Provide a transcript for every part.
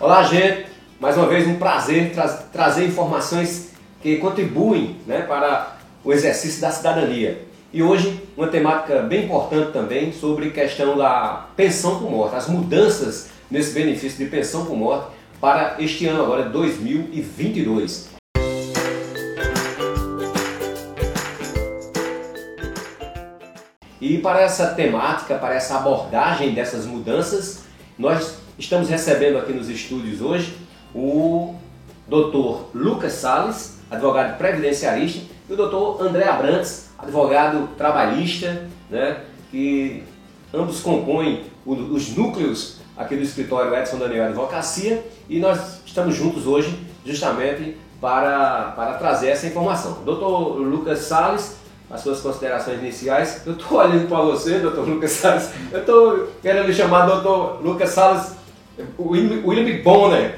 Olá, gente. Mais uma vez um prazer tra trazer informações que contribuem né, para o exercício da cidadania. E hoje uma temática bem importante também sobre questão da pensão por morte, as mudanças nesse benefício de pensão por morte para este ano agora 2022. E para essa temática, para essa abordagem dessas mudanças, nós estamos recebendo aqui nos estúdios hoje o Dr. Lucas Sales, advogado previdenciarista, e o Dr. André Abrantes, advogado trabalhista, né, que ambos compõem os núcleos aqui do escritório Edson Daniel Advocacia e nós estamos juntos hoje justamente para, para trazer essa informação. Dr. Lucas Sales as suas considerações iniciais. Eu estou olhando para você, doutor Lucas Salles. Eu estou querendo chamar doutor Lucas Salles, William Bonner,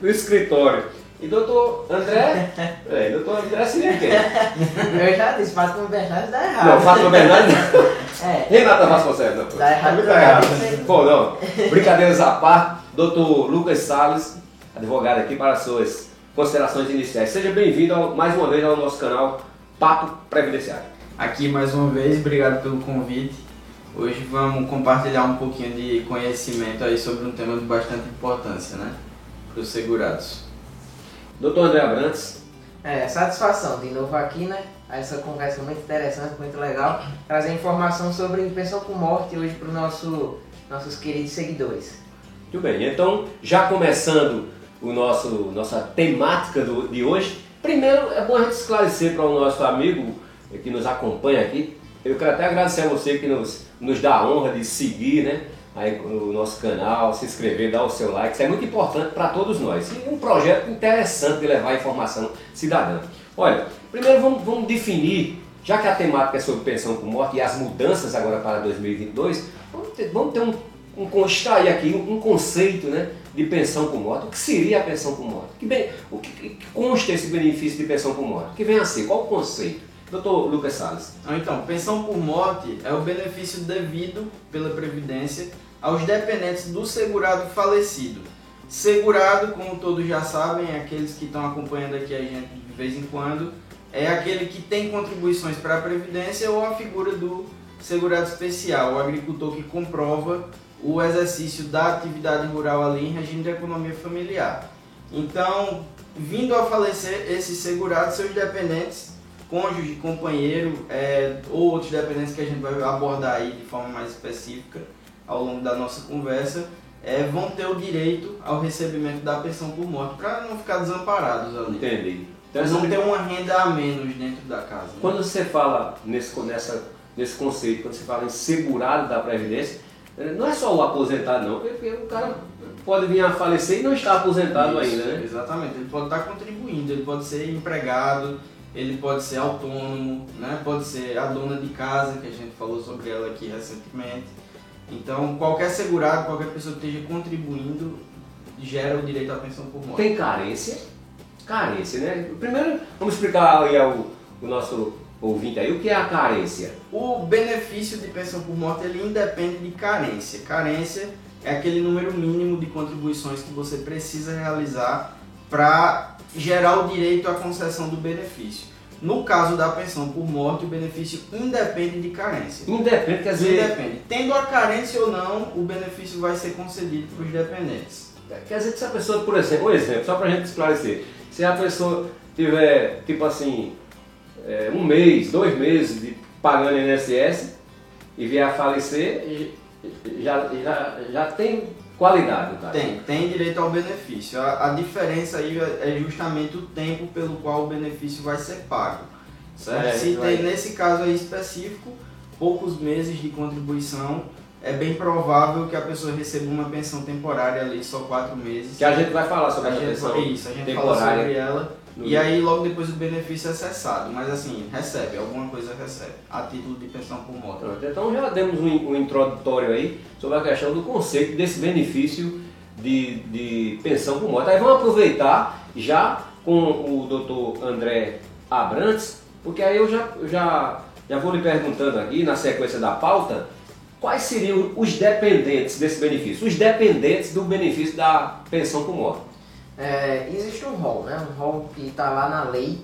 do escritório. E doutor André? É, doutor André seria quem? Eu já disse, Fátima Bernardes dá errado. Não, Fátima Bernardes É. Renata Vasconcelos, não. Dá errado. Dá errado. Bom, não. Brincadeiras à parte, doutor Lucas Salles, advogado aqui para suas considerações iniciais. Seja bem-vindo mais uma vez ao nosso canal Papo Previdenciário. Aqui mais uma vez, obrigado pelo convite. Hoje vamos compartilhar um pouquinho de conhecimento aí sobre um tema de bastante importância, né? Para os segurados. Doutor André Abrantes. É, satisfação de novo aqui, né? Essa conversa muito interessante, muito legal. Trazer informação sobre pensão por morte hoje para os nosso, nossos queridos seguidores. Muito bem, então já começando o nosso, nossa temática do, de hoje, Primeiro, é bom a gente esclarecer para o nosso amigo que nos acompanha aqui. Eu quero até agradecer a você que nos, nos dá a honra de seguir né, aí, o nosso canal, se inscrever, dar o seu like. Isso é muito importante para todos nós. E um projeto interessante de levar informação cidadã. Olha, primeiro vamos, vamos definir, já que a temática é sobre pensão por morte e as mudanças agora para 2022, vamos ter, vamos ter um, um, extrair aqui um, conceito né, de pensão por morte. O que seria a pensão por morte? Que bem, o que, consta esse benefício de pensão por morte? Que vem a ser? Qual o conceito? Doutor Lucas Salles. Então, pensão por morte é o benefício devido pela Previdência aos dependentes do segurado falecido. Segurado, como todos já sabem, aqueles que estão acompanhando aqui a gente de vez em quando, é aquele que tem contribuições para a Previdência ou a figura do segurado especial, o agricultor que comprova o exercício da atividade rural ali em regime de economia familiar. Então, vindo a falecer esses segurados, seus dependentes, cônjuge, companheiro é, ou outros dependentes que a gente vai abordar aí de forma mais específica ao longo da nossa conversa, é, vão ter o direito ao recebimento da pensão por morte, para não ficar desamparados ali. Entendi. Então, vão ter uma renda a menos dentro da casa. Né? Quando você fala nesse, nessa, nesse conceito, quando você fala em segurado da Previdência, não é só o aposentado não, porque o cara pode vir a falecer e não está aposentado Isso, ainda, né? Exatamente, ele pode estar contribuindo, ele pode ser empregado, ele pode ser autônomo, né? pode ser a dona de casa, que a gente falou sobre ela aqui recentemente. Então, qualquer segurado, qualquer pessoa que esteja contribuindo, gera o direito à pensão por morte. Tem carência? Carência, né? Primeiro, vamos explicar aí ao, o nosso ouvinte aí, o que é a carência? O benefício de pensão por morte ele independe de carência. Carência é aquele número mínimo de contribuições que você precisa realizar para gerar o direito à concessão do benefício. No caso da pensão por morte, o benefício independe de carência. Independe, quer dizer. Independe. Tendo a carência ou não, o benefício vai ser concedido para os dependentes. Quer dizer que se a pessoa, por exemplo, um exemplo, só para a gente esclarecer, se a pessoa tiver, tipo assim, é, um mês, dois meses de pagando INSS e vier a falecer, já, já, já tem qualidade, cara. Tem, tem direito ao benefício. A, a, diferença aí é justamente o tempo pelo qual o benefício vai ser pago. Certo? É, Se tem nesse caso aí específico, poucos meses de contribuição, é bem provável que a pessoa receba uma pensão temporária ali, só quatro meses. Que a gente vai falar sobre a, a gente, pensão Isso, a gente temporária. fala sobre ela e aí logo depois o benefício é cessado, mas assim, recebe, alguma coisa recebe, a título de pensão por morte. Então já demos um, um introdutório aí sobre a questão do conceito desse benefício de, de pensão por morte. Aí vamos aproveitar já com o doutor André Abrantes, porque aí eu já, já, já vou lhe perguntando aqui, na sequência da pauta, quais seriam os dependentes desse benefício? Os dependentes do benefício da pensão por morte. É, existe um rol, né? um rol que está lá na lei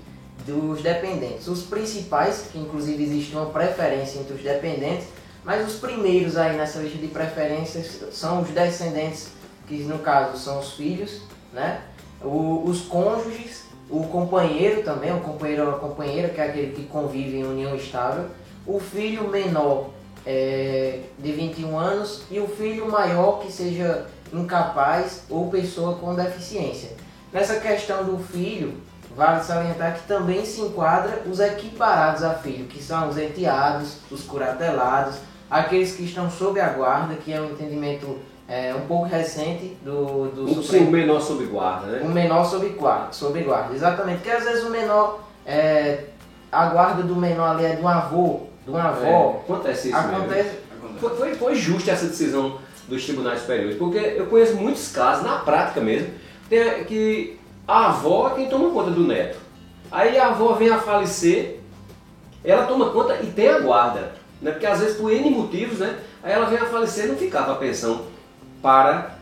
dos dependentes. Os principais, que inclusive existe uma preferência entre os dependentes, mas os primeiros aí nessa lista de preferências são os descendentes, que no caso são os filhos, né? O, os cônjuges, o companheiro também, o companheiro ou a companheira, que é aquele que convive em união estável, o filho menor é, de 21 anos e o filho maior que seja incapaz ou pessoa com deficiência. Nessa questão do filho, vale salientar que também se enquadra os equiparados a filho, que são os enteados, os curatelados, aqueles que estão sob a guarda, que é um entendimento é, um pouco recente do, do um, Supremo. Um menor sob guarda, né? Um menor sob guarda, sob guarda, exatamente. Porque às vezes o menor, é, a guarda do menor ali é do avô, de uma avó. É, acontece isso acontece... Foi, foi, foi justa essa decisão dos tribunais superiores, porque eu conheço muitos casos, na prática mesmo, que a avó é quem toma conta do neto. Aí a avó vem a falecer, ela toma conta e tem a guarda. Né? Porque às vezes por N motivos, né? Aí ela vem a falecer e não ficava a pensão para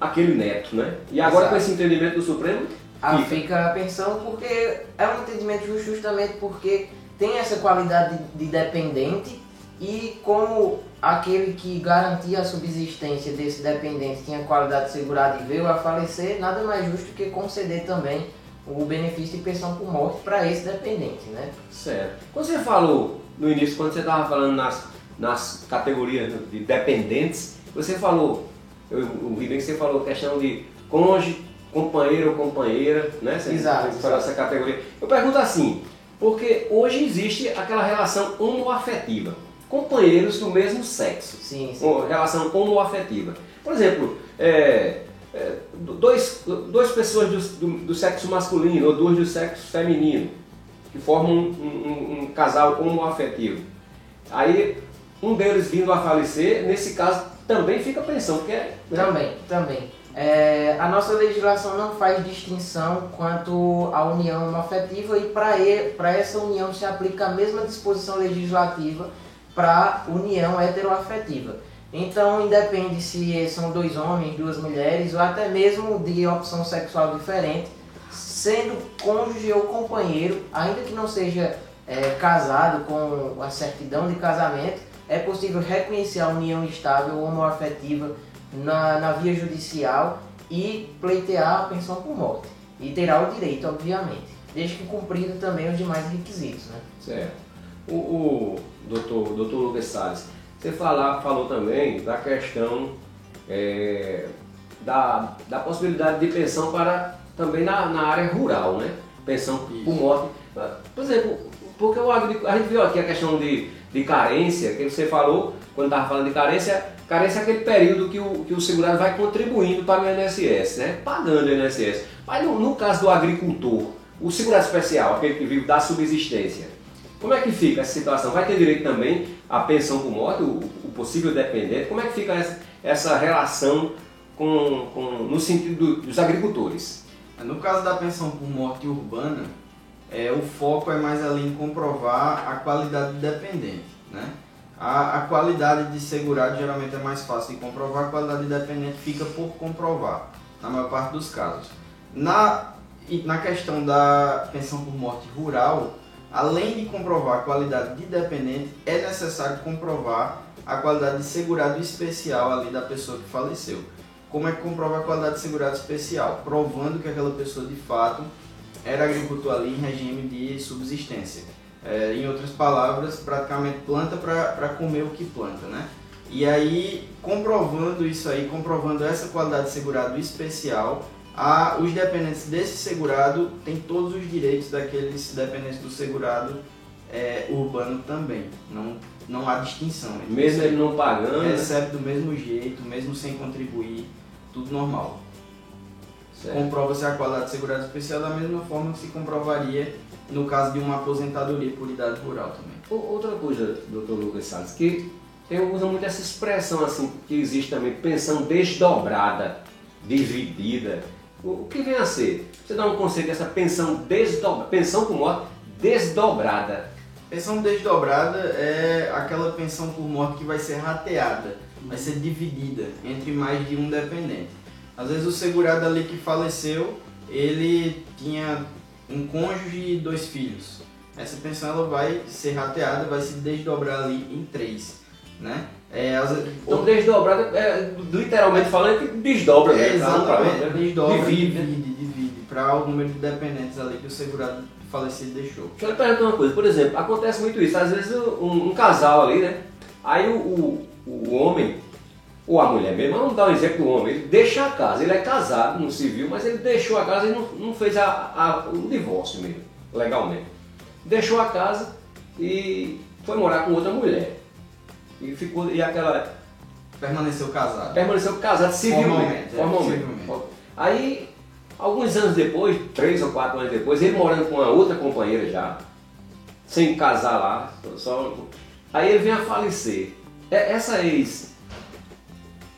aquele neto, né? E agora Exato. com esse entendimento do Supremo. Ah, fica. fica a pensão porque é um entendimento justamente porque tem essa qualidade de dependente e como aquele que garantia a subsistência desse dependente tinha qualidade segurada e veio a falecer, nada mais justo que conceder também o benefício de pensão por morte para esse dependente, né? Certo. Quando você falou no início, quando você estava falando nas, nas categorias de dependentes, você falou, eu ouvi bem que você falou questão de cônjuge, companheiro ou companheira, né? Você exato. Falou essa categoria. Eu pergunto assim, porque hoje existe aquela relação homoafetiva, companheiros do mesmo sexo, sim, sim. relação homoafetiva. Por exemplo, é, é, dois, duas pessoas do, do, do, sexo masculino ou duas do sexo feminino que formam um, um, um casal homoafetivo. Aí um deles vindo a falecer, nesse caso também fica pensão, porque é? Também, também. É, a nossa legislação não faz distinção quanto à união afetiva e para essa união se aplica a mesma disposição legislativa para união heteroafetiva. Então, independe se são dois homens, duas mulheres ou até mesmo de opção sexual diferente, sendo cônjuge ou companheiro, ainda que não seja é, casado com a certidão de casamento, é possível reconhecer a união estável ou homoafetiva na, na via judicial e pleitear a pensão por morte. E terá o direito, obviamente, desde que cumprido também os demais requisitos. Né? Certo. O, o doutor, doutor Lucas Salles, você falar, falou também da questão é, da, da possibilidade de pensão para também na, na área rural, né? Pensão Isso. por morte. Por exemplo, porque o agricultor, a gente viu aqui a questão de, de carência, que você falou, quando estava falando de carência, Carência é aquele período que o, que o segurado vai contribuindo para o INSS, né? pagando o INSS. Mas no, no caso do agricultor, o segurado especial, aquele que vive da subsistência, como é que fica essa situação? Vai ter direito também à pensão por morte, o, o possível dependente? Como é que fica essa, essa relação com, com, no sentido do, dos agricultores? No caso da pensão por morte urbana, é, o foco é mais ali em comprovar a qualidade do dependente. Né? A, a qualidade de segurado geralmente é mais fácil de comprovar, a qualidade de dependente fica por comprovar, na maior parte dos casos. Na, na questão da pensão por morte rural, além de comprovar a qualidade de dependente, é necessário comprovar a qualidade de segurado especial ali da pessoa que faleceu. Como é que comprova a qualidade de segurado especial? Provando que aquela pessoa de fato era agricultor ali em regime de subsistência. É, em outras palavras, praticamente planta para comer o que planta, né? E aí, comprovando isso aí, comprovando essa qualidade de segurado especial, a, os dependentes desse segurado têm todos os direitos daqueles dependentes do segurado é, urbano também. Não, não há distinção. Mesmo ele não pagando? Recebe do mesmo jeito, mesmo sem contribuir, tudo normal. Comprova-se a qualidade de segurado especial da mesma forma que se comprovaria no caso de uma aposentadoria por idade rural também. Outra coisa, doutor Lucas Salles, que eu uso muito essa expressão assim, que existe também, pensão desdobrada, dividida. O que vem a ser? Você dá um conceito dessa pensão desdobrada, pensão por morte desdobrada. Pensão desdobrada é aquela pensão por morte que vai ser rateada, vai ser dividida entre mais de um dependente. Às vezes o segurado ali que faleceu, ele tinha um cônjuge e dois filhos. Essa pensão ela vai ser rateada, vai se desdobrar ali em três, né? É, as... Então desdobrada, é, literalmente falando, que desdobra. É, exatamente, né? desdobra, divide, divide, divide para o número de dependentes ali que o segurado falecido deixou. Deixa eu lhe perguntar uma coisa, por exemplo, acontece muito isso, às vezes um, um casal ali, né? Aí o, o, o, homem, ou a mulher mesmo, vamos dar um exemplo do homem, ele deixa a casa, ele é casado no civil, mas ele deixou a casa e não, não fez a, a, o divórcio mesmo, legalmente. Deixou a casa e foi morar com outra mulher. E ficou, e aquela. Permaneceu casado. Permaneceu casado civilmente. Formalmente. É, formalmente. Aí Alguns anos depois, três ou quatro anos depois, ele morando com uma outra companheira já, sem casar lá, só, aí ele vem a falecer. É, essa ex,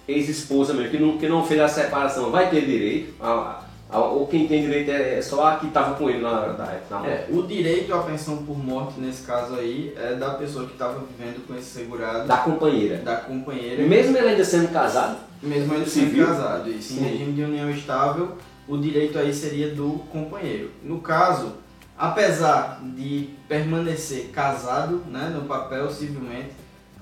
ex-esposa mesmo, que não, que não fez a separação, vai ter direito, a, a, ou quem tem direito é, é só a que estava com ele na, na, na é, O direito à pensão por morte, nesse caso aí, é da pessoa que estava vivendo com esse segurado. Da companheira. Da companheira. Mesmo ele ainda sendo casado? Mesmo ainda sendo casado, isso. Em regime de união estável, o direito aí seria do companheiro. No caso, apesar de permanecer casado, né, no papel civilmente,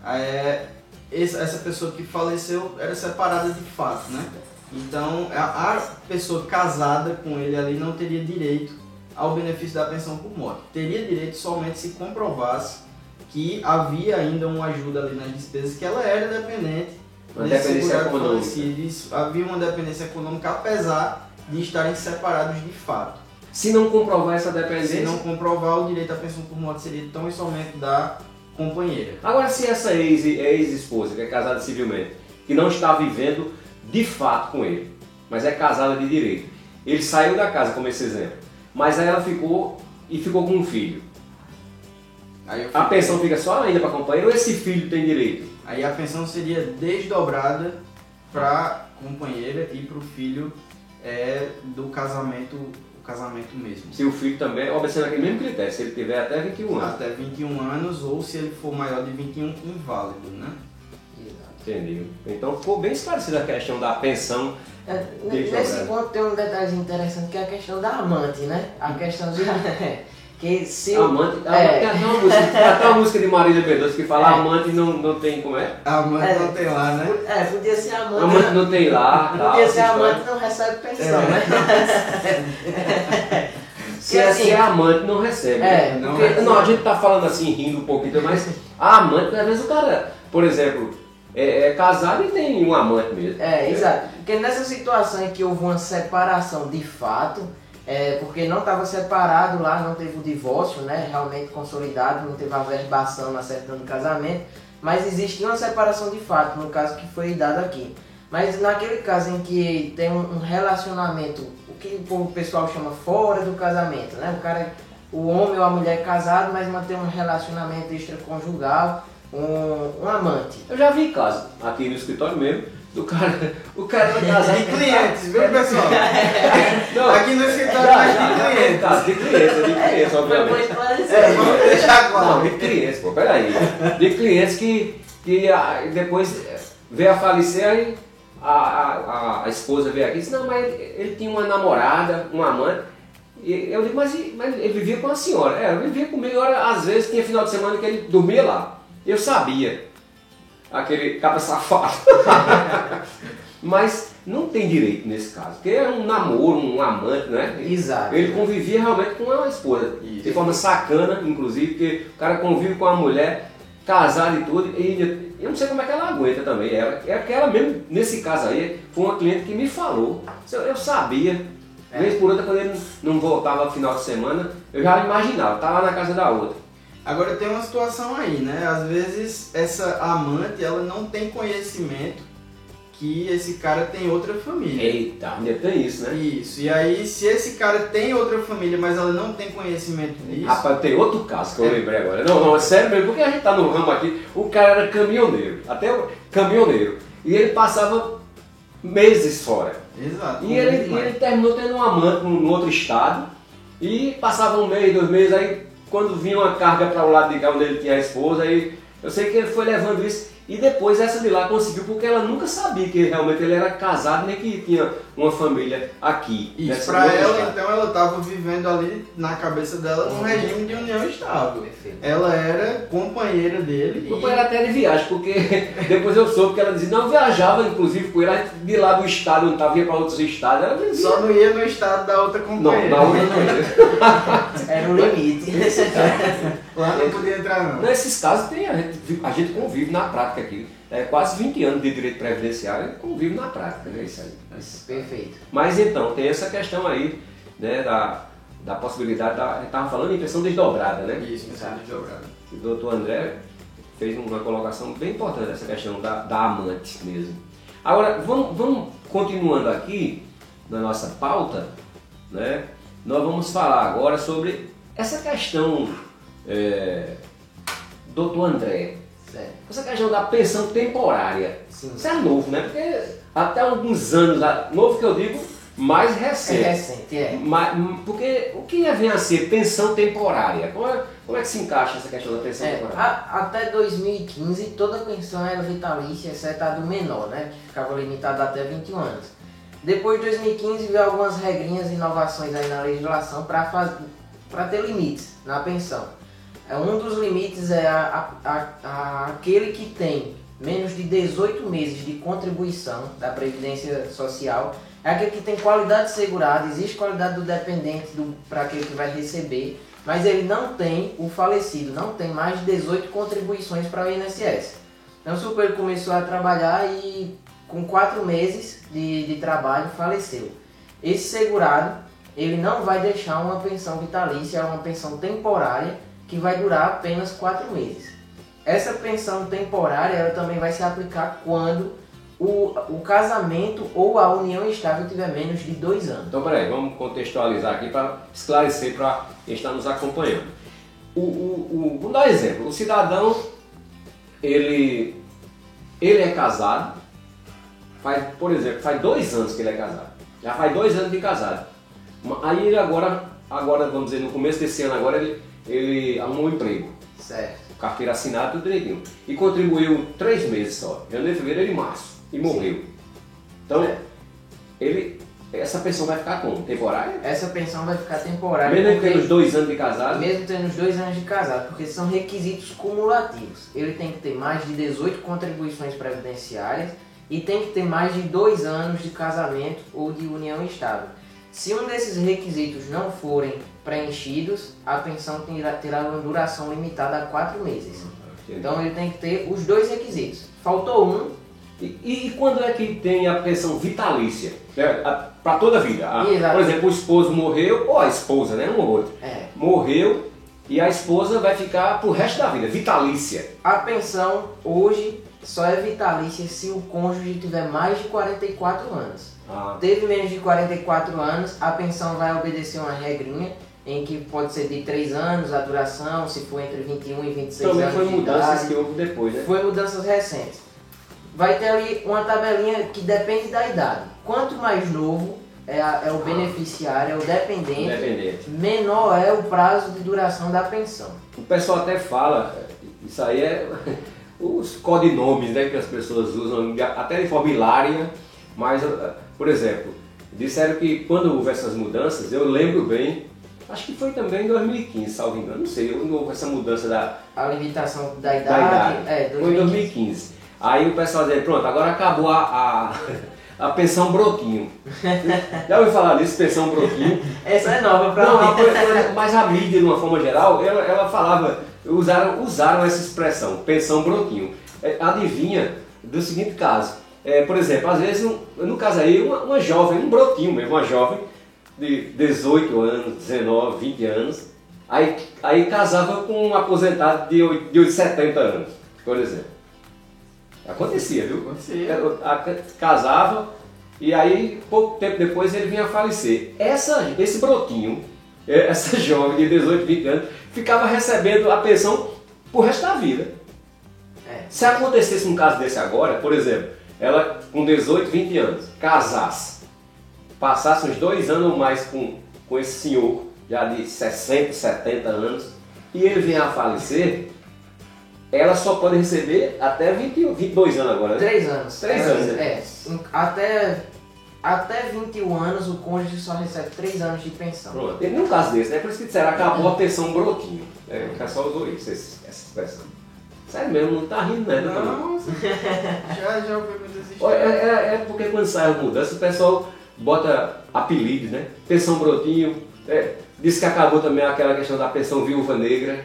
é, essa pessoa que faleceu era separada de fato, né? Então a, pessoa casada com ele ali não teria direito ao benefício da pensão por morte. Teria direito somente se comprovasse que havia ainda uma ajuda ali nas despesas, que ela era dependente. Uma dependência econômica. Havia uma dependência econômica, apesar de estarem separados de fato. Se não comprovar essa dependência. Se não comprovar, o direito à pensão por morte seria tão e somente da companheira. Agora, se essa ex-esposa, que é casada civilmente, que não está vivendo de fato com ele, mas é casada de direito, ele saiu da casa, como esse exemplo, mas aí ela ficou e ficou com um filho. A pensão fica só ainda para a companheira ou esse filho tem direito? Aí a pensão seria desdobrada para a companheira e para o filho é do casamento, o casamento mesmo. Se o filho também, obedecendo aquele mesmo critério, se ele tiver até 21 anos. Até 21 anos ou se ele for maior de 21, inválido, né? Entendi. Então ficou bem esclarecida a questão da pensão. É, nesse ponto tem um detalhe interessante que é a questão da amante, né? A questão de. Que se amante, é. tem, até uma música, até uma música de Marília Pedroso que fala é. amante não, não tem como é? Amante é. não tem lá, né? É, podia ser amante. Amante não tem lá. Tal, podia ser amante não recebe pensão, é. né? se, é, assim, se é amante não recebe. Né? É, não, porque, não, a gente tá falando assim, rindo um pouquinho, mas a amante, às vezes o cara, por exemplo, é, é, casado e tem um amante mesmo. É, exato. Porque nessa situação em que houve uma separação de fato é, porque não estava separado lá, não teve o divórcio, né, realmente consolidado, não teve a verbação na certidão do casamento, mas existe uma separação de fato, no caso que foi dado aqui. Mas naquele caso em que tem um relacionamento, o que o pessoal chama fora do casamento, né, o cara, o homem ou a mulher é casado, mas mantém um relacionamento extraconjugal, um, um amante. Eu já vi casos aqui no escritório mesmo, do cara, o cara vai casar de clientes, viu pessoal? Não, aqui no escritório já, já, de clientes. Tá, de clientes, de clientes, obviamente. É, vamos deixar claro. Não, de clientes, pô, peraí. De clientes que, que ah, depois veio a falecer aí a, a, a esposa veio aqui e disse, não, mas ele, ele tinha uma namorada, um amante. E eu digo, mas, mas ele vivia com a senhora. É, ele vivia comigo, às vezes tinha final de semana que ele dormia lá. Eu sabia aquele capa safado. Mas não tem direito nesse caso, porque é um namoro, um amante, né? Exato. Ele convivia realmente com uma esposa, Isso. de forma sacana, inclusive, porque o cara convive com a mulher, casado e tudo, e eu não sei como é que ela aguenta também. Ela, é que ela mesmo, nesse caso aí, foi uma cliente que me falou. Eu sabia, é. vez por outra, quando ele não voltava no final de semana, eu já imaginava, estava na casa da outra. Agora tem uma situação aí, né? Às vezes essa amante ela não tem conhecimento que esse cara tem outra família. Eita, ainda tem isso, né? Isso. E aí, se esse cara tem outra família, mas ela não tem conhecimento disso. Rapaz, tem outro caso que eu é. lembrei agora. Não, não, é sério mesmo, porque a gente tá no ramo aqui, o cara era caminhoneiro, até o caminhoneiro. E ele passava meses fora. Exato. E ele, e ele terminou tendo um amante num outro estado. E passava um mês, dois meses, aí quando vinha uma carga para o lado de cá onde ele tinha a esposa, aí eu sei que ele foi levando isso e depois essa de lá conseguiu porque ela nunca sabia que realmente ele era casado nem que tinha uma família aqui. Isso, pra ela, estado. então, ela tava vivendo ali na cabeça dela num regime de união estável. Perfeito. Ela era companheira dele. Meu e- até de viagem, porque depois eu soube que ela dizia, não, eu viajava inclusive com ele de lá do estado, onde estava, ia para outros estados. Ela dizia, Só não ia no estado da outra não, companheira. na outra não ia. Era o limite. Lá não podia entrar, não. Nesses casos tem, a, gente, a gente convive na prática aqui. É, quase 20 anos de direito previdenciário, convive na prática, né? Isso aí. Mas, Perfeito. mas então, tem essa questão aí, né, da, da possibilidade, da, a estava falando em pensão desdobrada, né? Isso, pensando desdobrado. O doutor André fez uma colocação bem importante essa questão da, da amante mesmo. Agora, vamos, vamos continuando aqui na nossa pauta, né? Nós vamos falar agora sobre essa questão, é, doutor André, Certo. essa questão da pensão temporária. Sim. Isso é novo, né? Porque até alguns anos, novo que eu digo, mais É recente. recente, é. Mas, porque o que vem a ser pensão temporária? Como é, como é que se encaixa essa questão da pensão É, temporária? a- até 2015 toda pensão era vitalícia, exceto a do menor, né? Que ficava limitada até 21 anos. Depois de 2015 veio algumas regrinhas e inovações aí na legislação para ter limites na pensão. É, um dos limites é a- a- a- aquele que tem menos de 18 meses de contribuição da Previdência Social, é aquele que tem qualidade segurada, existe qualidade do dependente para aquele que vai receber, mas ele não tem o falecido, não tem mais de 18 contribuições para o INSS. Então, supor ele começou a trabalhar e com quatro meses de, de trabalho faleceu. Esse segurado, ele não vai deixar uma pensão vitalícia, é uma pensão temporária que vai durar apenas quatro meses. Essa pensão temporária ela também vai se aplicar quando o, o casamento ou a união estável tiver menos de dois anos. Então, peraí, vamos contextualizar aqui para esclarecer para quem está nos acompanhando. O, o, o- vamos dar um exemplo. O cidadão, ele, ele é casado, faz, por exemplo, faz dois anos que ele é casado. Já faz dois anos de casado. Aí ele agora, agora, vamos dizer, no começo desse ano agora, ele, ele arrumou um emprego. Certo. carteira assinada, tudo direitinho. E contribuiu três meses só, janeiro, fevereiro e março, e morreu. Então, É. ele, essa pessoa vai ficar como? Temporária? Essa pensão vai ficar temporária. Mesmo porque- tendo os dois anos de casado, Mesmo tendo os dois anos de casado, porque são requisitos cumulativos. Ele tem que ter mais de 18 contribuições previdenciárias e tem que ter mais de dois anos de casamento ou de união estável. Se um desses requisitos não forem preenchidos, a pensão terá, uma duração limitada a quatro meses. Então ele tem que ter os dois requisitos. Faltou um, E, e- quando é que tem a pensão vitalícia? Para toda a vida. A- por exemplo, o esposo morreu, ou a esposa, né? Um ou outro. é, Morreu e a esposa vai ficar pro resto da vida, vitalícia. a pensão hoje só é vitalícia se o cônjuge tiver mais de 44 anos. Ah, Teve menos de 44 anos, a pensão vai obedecer uma regrinha em que pode ser de 3 anos a duração, se for entre 21 e 26 também anos foi de mudanças idade. que houve depois, né? Foi mudanças recentes. Vai ter ali uma tabelinha que depende da idade. Quanto mais novo é, a- é o beneficiário, é o dependente, Independente. menor é o prazo de duração da pensão. O pessoal até fala, isso aí é os codinomes né, que as pessoas usam, até de forma hilária, mas, eh, por exemplo, disseram que quando houve essas mudanças, eu lembro bem, acho que foi também em 2015, salvo engano, não sei, houve essa mudança da, A limitação da da idade, idade, é foi em 2015. Aí o pessoal dizia, pronto, agora acabou a, a, a pensão broquinho. Já ouviu falar disso, pensão broquinho? Essa é nova pra Não, mim. coisa- mas a mídia, de uma forma geral, ela, ela falava, usaram, usaram essa expressão, pensão broquinho. É, adivinha do seguinte caso. É, por exemplo, às vezes, no caso aí, uma, uma jovem, um brotinho mesmo, uma jovem de 18 anos, 19, 20 anos, aí, aí casava com um aposentado de, oit- de 70 anos, por exemplo. Acontecia, viu? Acontecia. A- Casava e aí pouco tempo depois ele vinha a falecer. Essa, esse brotinho, eh, essa jovem de 18, 20 anos, ficava recebendo a pensão pro resto da vida. É. Se acontecesse um caso desse agora, por exemplo, ela com 18, 20 anos, casasse, passasse uns dois anos ou mais com, com esse senhor, já de 60, 70 anos, e ele vem a falecer, ela só pode receber até 20, 22 anos agora, né? 3 anos. Três É, anos, né? É. Até, até 21 anos o cônjuge só recebe 3 anos de pensão. Pronto. E num caso desse, né? Por isso que disseram, acabou a pensão brotinho. É, o pessoal usou isso, esse- essa expressão. Sério mesmo, não tá rindo, né? doutor? Não, já, já ouvi muitas Olha, histórias. É, é- é porque quando sai a mudança, o pessoal bota apelidos, né? Pensão brotinho, é, diz que acabou também aquela questão da pensão viúva negra.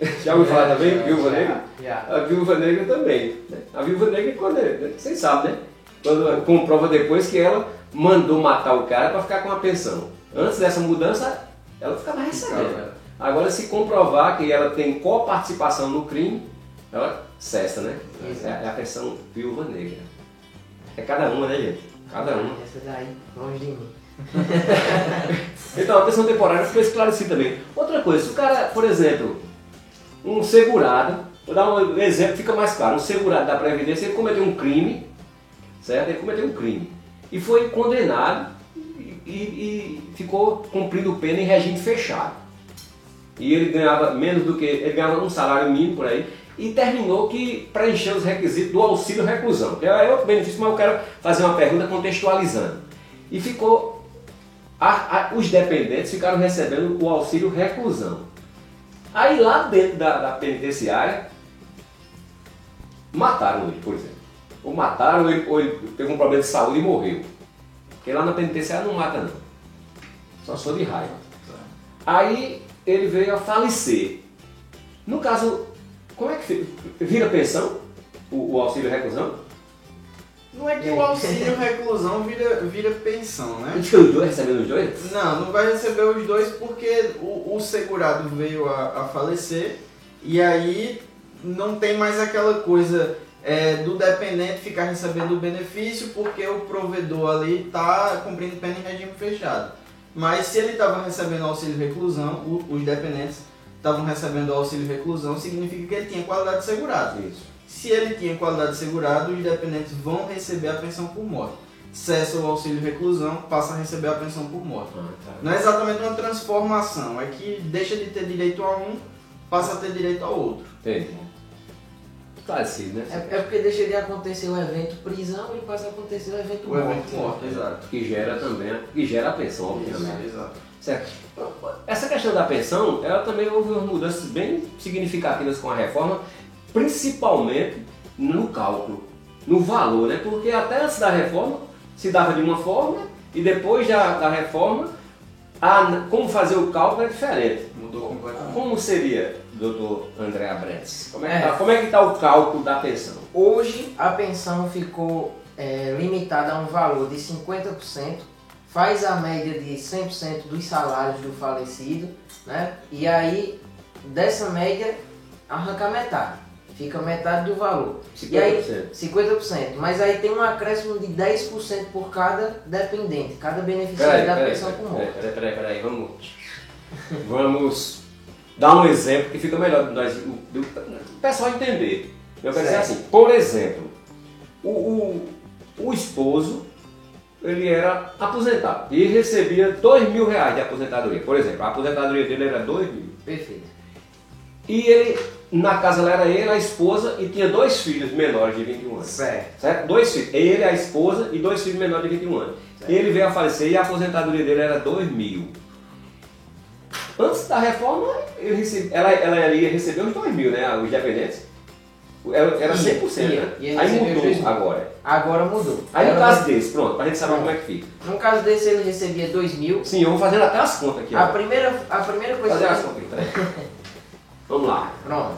Já ouviu falar também? Já, viúva negra? A viúva negra também. né? A viúva negra, quando, né? vocês sabem, né? Quando comprova depois que ela mandou matar o cara para ficar com a pensão. Antes dessa mudança, ela ficava recebendo. Agora, se comprovar que ela tem coparticipação no crime, ela cessa, né? É, é a pensão viúva negra. É cada uma, né, gente? Cada uma. Essa daí, longe de mim. Então, a pensão temporária ficou esclarecida também. Outra coisa, se o cara, por exemplo, um segurado, vou dar um exemplo, fica mais claro, um segurado da Previdência, ele cometeu um crime, certo? Ele cometeu um crime. E foi condenado e, e- e ficou cumprindo pena em regime fechado. E ele ganhava menos do que, ele ganhava um salário mínimo por aí, e terminou que preencheu os requisitos do auxílio reclusão. Que é outro benefício, mas eu quero fazer uma pergunta contextualizando. E ficou a- a- os dependentes ficaram recebendo o auxílio reclusão. Aí lá dentro da, da penitenciária, mataram ele, por exemplo. Ou mataram, ele, ou ele teve um problema de saúde e morreu. Porque lá na penitenciária não mata não. Só sou de raiva. Aí ele veio a falecer. No caso, como é que fi- vira pensão? O, o auxílio reclusão? Não é que o auxílio reclusão vira, vira pensão, né? Fica os dois recebendo os dois? Não, não vai receber os dois porque o, o segurado veio a, a falecer e aí não tem mais aquela coisa é, do dependente ficar recebendo o benefício porque o provedor ali está cumprindo pena em regime fechado. Mas se ele estava recebendo auxílio reclusão, o- os dependentes estavam recebendo auxílio reclusão, significa que ele tinha qualidade de segurado. Isso. Se ele tinha qualidade de segurado, os dependentes vão receber a pensão por morte. Cessa o auxílio reclusão, passa a receber a pensão por morte. Ah, tá. Não é exatamente uma transformação, é que deixa de ter direito a um, passa a ter direito ao outro. Entendi. Esclarecido, né? É, é porque deixa de acontecer o evento prisão e passa a acontecer o evento O morte. evento morte, exato. Que gera também, que gera a pensão, obviamente. exato. Certo. Essa questão da pensão, ela também houve umas mudanças bem significativas com a reforma, principalmente no cálculo, no valor, né? Porque até antes da reforma se dava de uma forma e depois da, da reforma, a, como fazer o cálculo é diferente. Mudou completamente. Como seria, doutor André Abrantes? Como é que É. está é que tá o cálculo da pensão? Hoje a pensão ficou é, limitada a um valor de 50%, faz a média de 100% dos salários do falecido, né? E aí dessa média arranca metade, fica metade do valor. E aí 50%. 50%, mas aí tem um acréscimo de 10% por cada dependente, cada Peraí, beneficiário da peraí, pensão por peraí, morte. peraí, peraí, peraí, vamos, vamos dar um exemplo que fica melhor nós- do- o pessoal entender. Eu quero dizer assim, por exemplo, o, o, o esposo ele era aposentado e recebia dois mil reais de aposentadoria. Por exemplo, a aposentadoria dele era dois mil. Perfeito. E ele, na casa lá era ele, a esposa e tinha dois filhos menores de 21 anos. Certo. Certo? Dois filhos. Ele, a esposa e dois filhos menores de 21 anos. Ele veio a falecer e a aposentadoria dele era 2 mil. Antes da reforma, ele recebe- ela, ela ia receber os 2 mil, né? Os dependentes. Era, era 100%, Ia, né? ia Aí mudou mil. agora. Agora mudou. Aí no Agora- caso desse, pronto, pra gente saber como é que fica. no caso desse ele recebia 2 mil. Sim, eu vou fazendo até as contas aqui. A ó. primeira, a primeira coisa Fazer as que- contas aqui, peraí. Vamos lá. Pronto.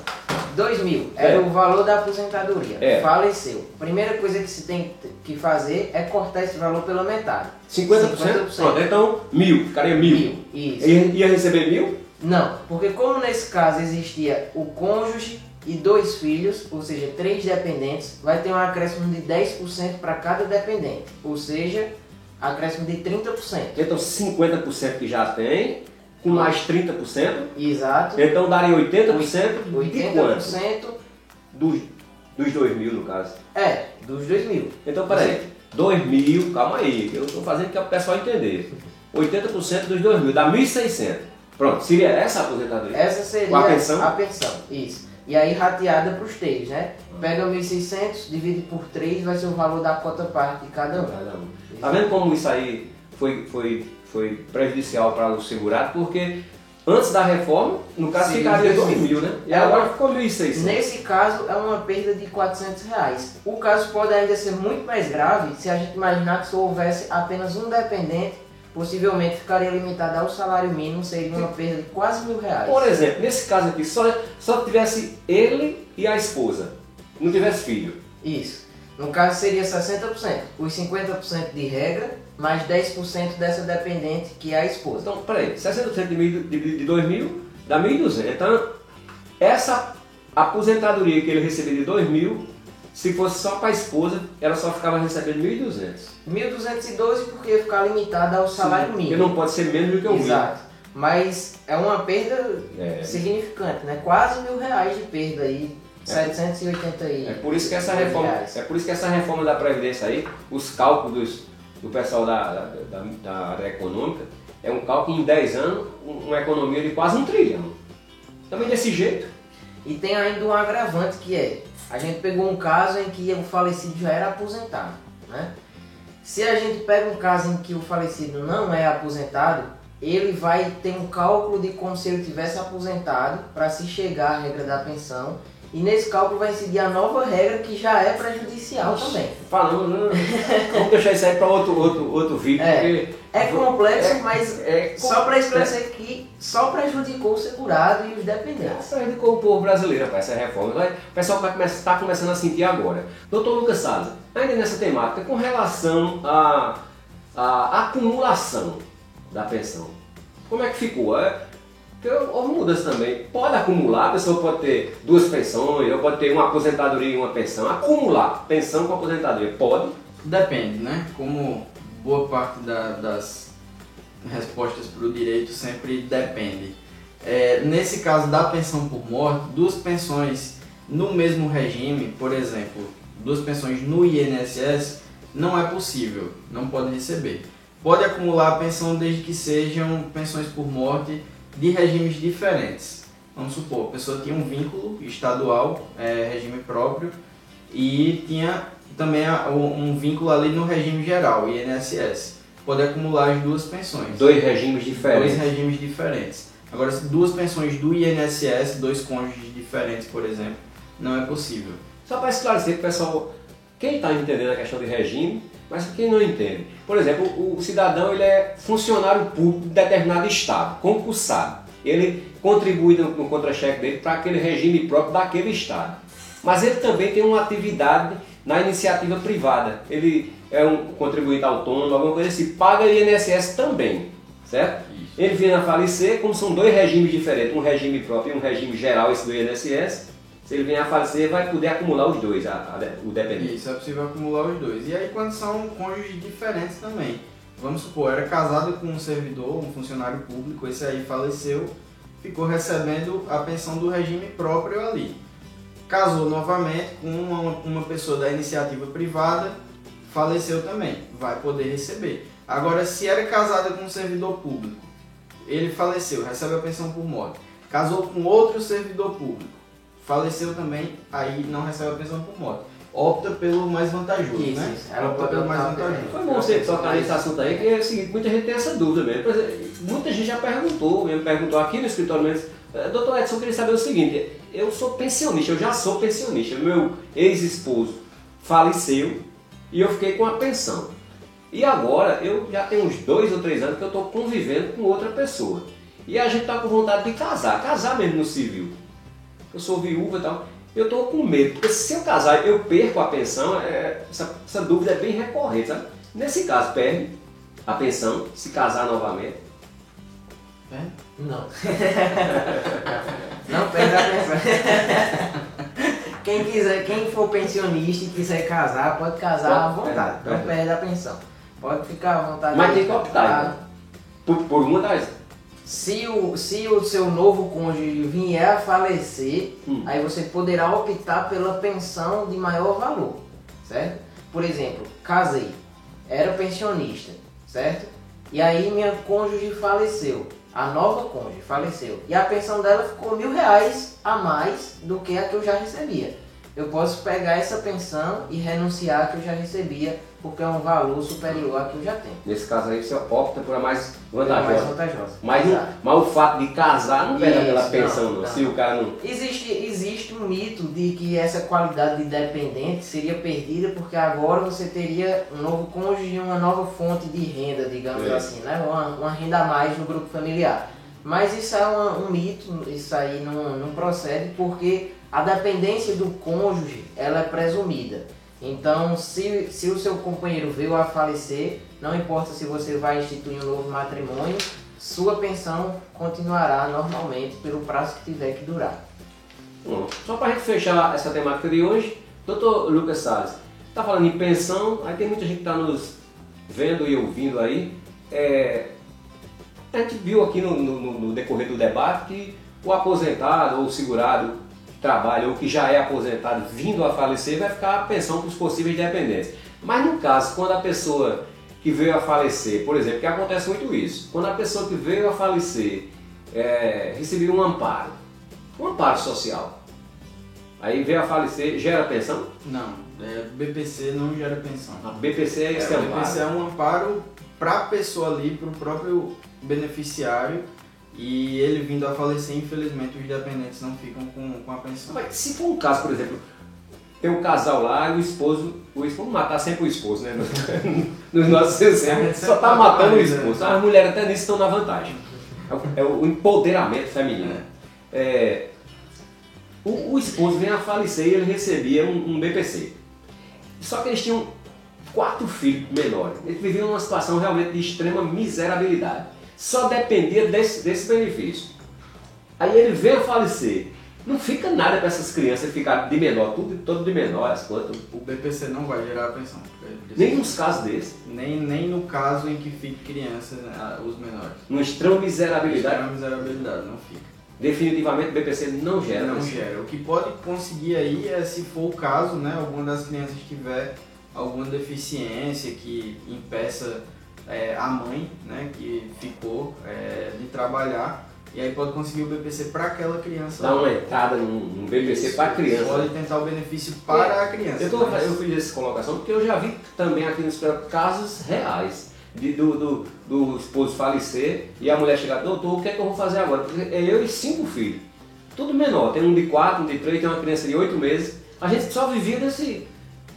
2 mil era É. o valor da aposentadoria. É. Faleceu. Primeira coisa que se tem que fazer é cortar esse valor pela metade. 50%? Pronto, então mil, ficaria mil. Isso. Ia, ia receber mil? Não, porque como nesse caso existia o cônjuge e dois filhos, ou seja, três dependentes, vai ter um acréscimo de 10% para cada dependente. Ou seja, acréscimo de 30%. Então 50% que já tem, com mais 30%, Exato. então daria 80% de quanto? 80% Dos, dos 2 mil, no caso. é dos 2 mil. Então, peraí, 2 mil, calma aí, eu estou fazendo que o pessoal entender. 80% dos 2 mil, dá 1.600. Pronto, seria essa a aposentadoria? Essa seria a pensão? a pensão, isso. E aí rateada para os três, né? Pega 1.600, divide por 3, vai ser o valor da cota parte de cada um. Cada um. Tá vendo como isso aí foi, foi, foi prejudicial para o segurado? Porque antes da reforma, no caso, Sim, ficaria sim. 2 mil, né? E É, agora ficou 1.600. Nesse caso, é uma perda de 400 reais. O caso pode ainda ser muito mais grave se a gente imaginar que só houvesse apenas um dependente, possivelmente ficaria limitado ao salário mínimo, seria uma perda de quase mil reais. Por exemplo, nesse caso aqui, só, só tivesse ele e a esposa, não tivesse filho. Isso. No caso seria 60%, os 50% de regra, mais 10% dessa dependente que é a esposa. Então, peraí, 60% de, mil- de, de 2 mil dá 1.200. Então, essa aposentadoria que ele recebia de 2 mil, se fosse só para a esposa, ela só ficava recebendo 1.200. 1.212 porque ia ficar limitada ao salário Porque mínimo. não pode ser menos do que o mínimo. Exato. Mas é uma perda É. significante, né? Quase mil reais de perda aí. 780 aí. É por isso que essa reforma, reais. é por isso que essa reforma da Previdência aí, os cálculos do pessoal da, da, da- da área econômica, é um cálculo em 10 anos, um- uma economia de quase um trilhão. Também desse jeito. E tem ainda um agravante que é, a gente pegou um caso em que o falecido já era aposentado, né? Se a gente pega um caso em que o falecido não é aposentado, ele vai ter um cálculo de como se ele tivesse aposentado para se chegar à regra da pensão. E nesse cálculo vai incidir a nova regra que já é prejudicial também. Falando, né? vamos deixar isso aí para outro, outro, outro vídeo, É. É complexo, É- mas é só para esclarecer que só prejudicou o segurado e os dependentes. Essa prejudicou o povo brasileiro, rapaz, essa reforma. O pessoal está começando a sentir agora. Doutor Lucas Salles, ainda nessa temática, com relação à à acumulação da pensão, como é que ficou? É, porque houve mudança também. Pode acumular, a pessoa pode ter duas pensões, ou pode ter uma aposentadoria e uma pensão. Acumular pensão com aposentadoria, pode? Depende, né? Como boa parte da- das respostas para o direito sempre depende. É, nesse caso da pensão por morte, duas pensões no mesmo regime, por exemplo, duas pensões no INSS, não é possível, não pode receber. Pode acumular a pensão desde que sejam pensões por morte de regimes diferentes. Vamos supor, a pessoa tinha um vínculo estadual, é, regime próprio, e tinha também um vínculo ali no regime geral, INSS. Pode acumular as duas pensões. Dois regimes diferentes. Dois regimes diferentes. Agora, duas pensões do INSS, dois cônjuges diferentes, por exemplo, não é possível. Só para esclarecer para o pessoal, quem está entendendo a questão de regime, mas quem não entende. Por exemplo, o cidadão ele é funcionário público de determinado estado, concursado. Ele contribui no, no contra-cheque dele para aquele regime próprio daquele estado. Mas ele também tem uma atividade na iniciativa privada. Ele é um contribuinte autônomo, alguma coisa assim, paga INSS também, certo? Isso. Ele vem a falecer, como são dois regimes diferentes, um regime próprio e um regime geral, esse do INSS, se ele vier a falecer, vai poder acumular os dois, a- a- o dependente. Isso, é possível acumular os dois. E aí quando são cônjuges diferentes também. Vamos supor, era casado com um servidor, um funcionário público, esse aí faleceu, ficou recebendo a pensão do regime próprio ali. Casou novamente com uma, uma pessoa da iniciativa privada, faleceu também, vai poder receber. Agora, se era casada com um servidor público, ele faleceu, recebe a pensão por morte. Casou com outro servidor público, faleceu também, aí não recebe a pensão por morte. Opta pelo mais vantajoso, Isso, né? isso. Ela Opta pelo mais vantajoso. Foi bom você tocar nesse assunto aí, que é o seguinte, muita gente tem essa dúvida mesmo. Por exemplo, muita gente já perguntou, mesmo perguntou aqui no escritório mesmo, "Eh, doutor Edson, eu queria saber o seguinte, eu sou pensionista, eu já sou pensionista, meu ex-esposo faleceu e eu fiquei com a pensão. E agora eu já tenho uns dois ou três anos que eu estou convivendo com outra pessoa. E a gente está com vontade de casar, casar mesmo no civil. Eu sou viúva e tal. Eu estou com medo, porque se eu casar eu perco a pensão, é- essa, essa dúvida é bem recorrente, sabe? Nesse caso, perde a pensão, se casar novamente. É? Não. Não perde a pensão. Quem quiser, quem for pensionista e quiser casar, pode casar à Pode, vontade. é, Não perde a pensão. Pode ficar à vontade. Mas tem que optar, tá? então. Por, por uma das. Se o, se o seu novo cônjuge vier a falecer, Hum. aí você poderá optar pela pensão de maior valor, certo? Por exemplo, casei, era pensionista, certo? E aí minha cônjuge faleceu. a nova cônjuge faleceu e a pensão dela ficou mil reais a mais do que a que eu já recebia. Eu posso pegar essa pensão e renunciar a que eu já recebia porque é um valor superior a que eu já tenho. Nesse caso aí você opta por a mais É mais vantajosa. vantajosa. Mas, não- mas o fato de casar não pega aquela pensão, não, não. não. Se o cara não. Existe, existe um mito de que essa qualidade de dependente seria perdida porque agora você teria um novo cônjuge e uma nova fonte de renda, digamos É. assim, né? uma, uma renda a mais no grupo familiar. Mas isso é uma- um mito, isso aí não, não procede porque a dependência do cônjuge ela é presumida. Então, se, se o seu companheiro veio a falecer, não importa se você vai instituir um novo matrimônio, sua pensão continuará normalmente pelo prazo que tiver que durar. Bom, só para a gente fechar essa temática de hoje, doutor Lucas Salles, está falando em pensão, aí tem muita gente que está nos vendo e ouvindo aí. É, a gente viu aqui no, no- no decorrer do debate que o aposentado ou o segurado trabalha ou que já é aposentado vindo a falecer vai ficar a pensão para os possíveis dependentes. Mas no caso, quando a pessoa que veio a falecer, por exemplo, que acontece muito isso, quando a pessoa que veio a falecer é, recebeu um amparo, um amparo social, aí veio a falecer, gera pensão? Não, é, BPC não gera pensão. A BPC é esse É, amparo. BPC é um amparo para a pessoa ali, para o próprio beneficiário, e ele vindo a falecer, infelizmente os dependentes não ficam com, com a pensão. Mas se for um caso, por exemplo, tem um casal lá e o esposo, o esposo matar sempre o esposo, né? Nos nossos exemplos, só tá matando o esposo. As mulheres até nisso estão na vantagem. É o, é o empoderamento feminino. É, o, o esposo vem a falecer e ele recebia um, um BPC. Só que eles tinham quatro filhos menores. Eles viviam numa situação realmente de extrema miserabilidade. Só dependia desse, desse benefício. Aí ele veio falecer. Não fica nada para essas crianças ficarem de menor, tudo, todo de menor, as coisas. O BPC não vai gerar a pensão. porque Nem nos casos desses. nem, nem no caso em que fique crianças, né, os menores. Numa extrema miserabilidade, Extrema miserabilidade, não fica. definitivamente o BPC não gera. não pensão. gera. O que pode conseguir aí é, se for o caso, né, alguma das crianças tiver alguma deficiência que impeça é, a mãe, né, que ficou é, de trabalhar, e aí pode conseguir o BPC para aquela criança. Dá uma entrada num, num BPC para criança. Pode tentar o benefício para a criança. Eu, tô, mas- eu fiz essa colocação porque eu já vi também aqui nos casos reais de, do, do, do esposo falecer e a mulher chegar, doutor, o que é que eu vou fazer agora? Porque é eu e cinco filhos. Tudo menor, tem um de quatro, um de três, tem uma criança de oito meses. A gente só vivia desse,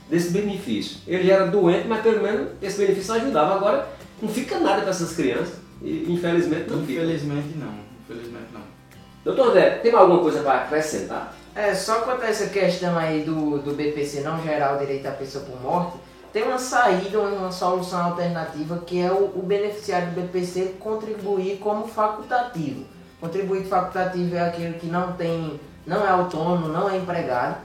desse benefício. Ele era doente, mas pelo menos esse benefício ajudava. Agora não fica nada para essas crianças e infelizmente não fica. Infelizmente não. Infelizmente não. Doutor André, tem alguma coisa para acrescentar? É, só quanto a essa questão aí do, do BPC não gerar o direito à pessoa por morte, tem uma saída, uma solução alternativa que é o, o beneficiário do BPC contribuir como facultativo. Contribuir facultativo é aquele que não tem, não é autônomo, não é empregado,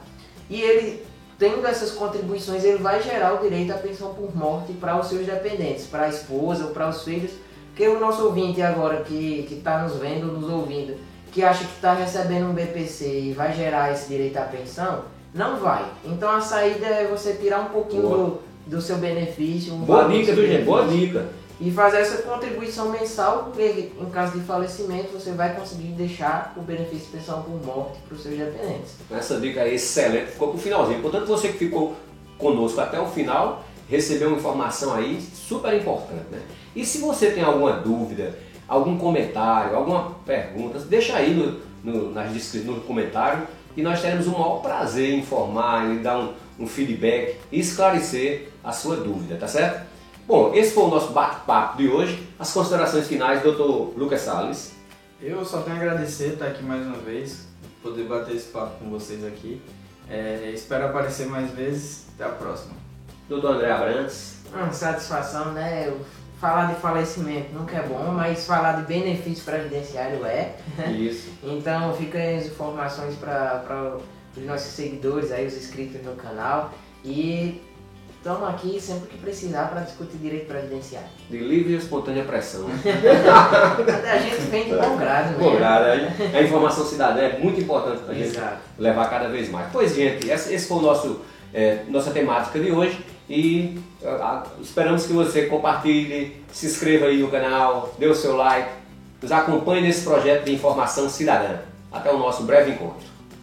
e ele tendo essas contribuições, ele vai gerar o direito à pensão por morte para os seus dependentes, para a esposa ou para os filhos, porque o nosso ouvinte agora que está nos vendo, nos ouvindo, que acha que está recebendo um BPC e vai gerar esse direito à pensão, não vai. Então a saída é você tirar um pouquinho Boa. do, do seu benefício. um Boa dica, viu gente? Boa dica. E fazer essa contribuição mensal, porque em caso de falecimento você vai conseguir deixar o benefício de pensão por morte para os seus dependentes. Essa dica é excelente, ficou pro finalzinho. Portanto, você que ficou conosco até o final, recebeu uma informação aí super importante. Né? E se você tem alguma dúvida, algum comentário, alguma pergunta, deixa aí no, no, nas no comentário e nós teremos o maior prazer em informar, em dar um, um feedback e esclarecer a sua dúvida, tá certo? Bom, esse foi o nosso bate-papo de hoje. As considerações finais, Dr. Lucas Salles. Eu só tenho a agradecer estar aqui mais uma vez, poder bater esse papo com vocês aqui. É, espero aparecer mais vezes. Até a próxima. Dr. André Abrantes. Uma satisfação, né? Eu- Falar de falecimento nunca é bom, mas falar de benefício previdenciário é. Isso. Então fica aí as informações para os nossos seguidores, aí, os inscritos no canal. E estamos aqui sempre que precisar para discutir direito previdenciário. De livre e espontânea pressão. A gente vem de bom grado, Bom, né? cara, a informação cidadã é muito importante para a gente levar cada vez mais. Pois, gente, esse foi o nosso, é, nossa temática de hoje e esperamos que você compartilhe, se inscreva aí no canal, dê o seu like nos acompanhe nesse projeto de informação cidadã. Até o nosso breve encontro.